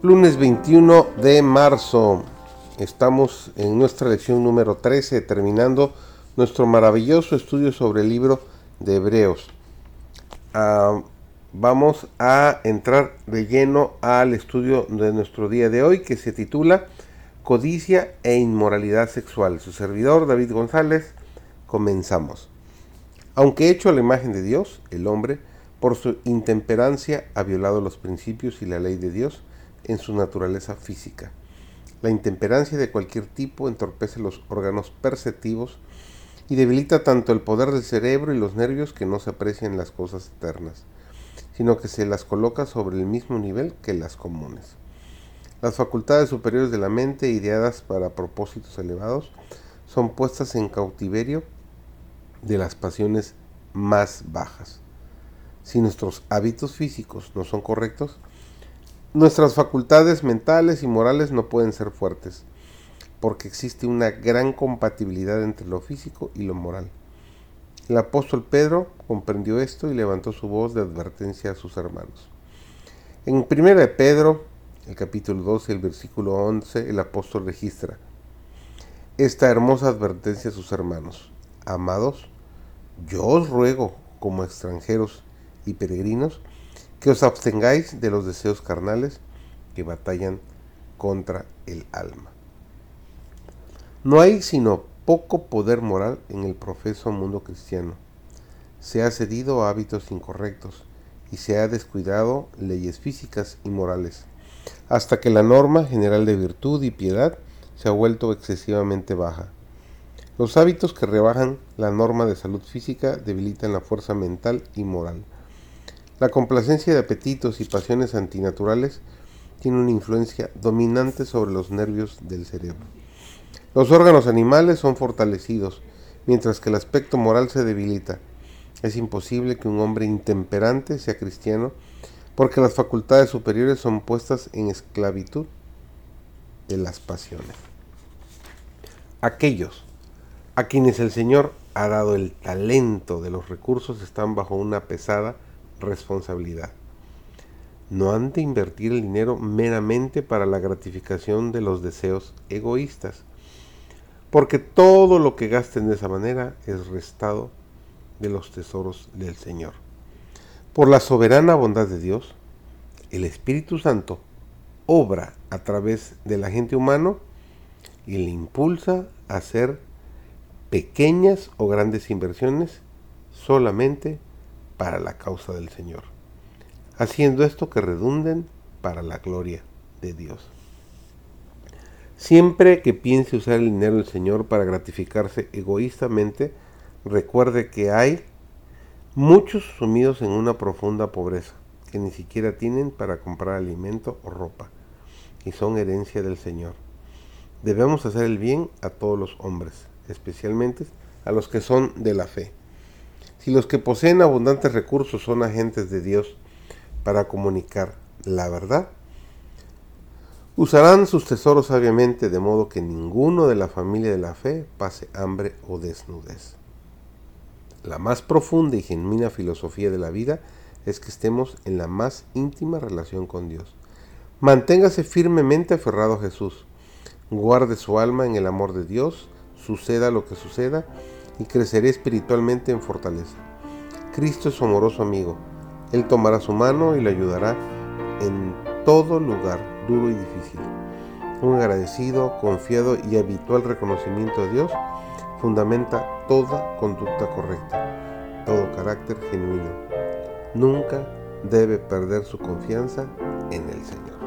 Lunes 21 de marzo. Estamos en nuestra lección número 13, terminando nuestro maravilloso estudio sobre el libro de Hebreos. Ah, vamos a entrar de lleno al estudio de nuestro día de hoy que se titula Codicia e inmoralidad sexual. Su servidor David González, comenzamos. Aunque hecho a la imagen de Dios, el hombre, por su intemperancia, ha violado los principios y la ley de Dios en su naturaleza física. La intemperancia de cualquier tipo entorpece los órganos perceptivos y debilita tanto el poder del cerebro y los nervios que no se aprecian las cosas eternas, sino que se las coloca sobre el mismo nivel que las comunes. Las facultades superiores de la mente, ideadas para propósitos elevados, son puestas en cautiverio de las pasiones más bajas. Si nuestros hábitos físicos no son correctos, nuestras facultades mentales y morales no pueden ser fuertes, porque existe una gran compatibilidad entre lo físico y lo moral. El apóstol Pedro comprendió esto y levantó su voz de advertencia a sus hermanos. En 1 de Pedro, el capítulo 12, el versículo 11, el apóstol registra esta hermosa advertencia a sus hermanos. Amados, yo os ruego, como extranjeros y peregrinos, que os abstengáis de los deseos carnales que batallan contra el alma. No hay sino poco poder moral en el profeso mundo cristiano. Se ha cedido a hábitos incorrectos y se ha descuidado leyes físicas y morales, hasta que la norma general de virtud y piedad se ha vuelto excesivamente baja. Los hábitos que rebajan la norma de salud física debilitan la fuerza mental y moral. La complacencia de apetitos y pasiones antinaturales tiene una influencia dominante sobre los nervios del cerebro. Los órganos animales son fortalecidos, mientras que el aspecto moral se debilita. Es imposible que un hombre intemperante sea cristiano porque las facultades superiores son puestas en esclavitud de las pasiones. Aquellos a quienes el Señor ha dado el talento de los recursos están bajo una pesada responsabilidad. No han de invertir el dinero meramente para la gratificación de los deseos egoístas, porque todo lo que gasten de esa manera es restado de los tesoros del Señor. Por la soberana bondad de Dios, el Espíritu Santo obra a través del agente humano y le impulsa a hacer pequeñas o grandes inversiones solamente para la causa del Señor, haciendo esto que redunden para la gloria de Dios. Siempre que piense usar el dinero del Señor para gratificarse egoístamente, recuerde que hay muchos sumidos en una profunda pobreza, que ni siquiera tienen para comprar alimento o ropa, y son herencia del Señor. Debemos hacer el bien a todos los hombres, especialmente a los que son de la fe. Si los que poseen abundantes recursos son agentes de Dios para comunicar la verdad, usarán sus tesoros sabiamente de modo que ninguno de la familia de la fe pase hambre o desnudez. La más profunda y genuina filosofía de la vida es que estemos en la más íntima relación con Dios. Manténgase firmemente aferrado a Jesús. Guarde su alma en el amor de Dios, suceda lo que suceda, y creceré espiritualmente en fortaleza. Cristo es su amoroso amigo. Él tomará su mano y le ayudará en todo lugar duro y difícil. Un agradecido, confiado y habitual reconocimiento a Dios fundamenta toda conducta correcta, todo carácter genuino. Nunca debe perder su confianza en el Señor.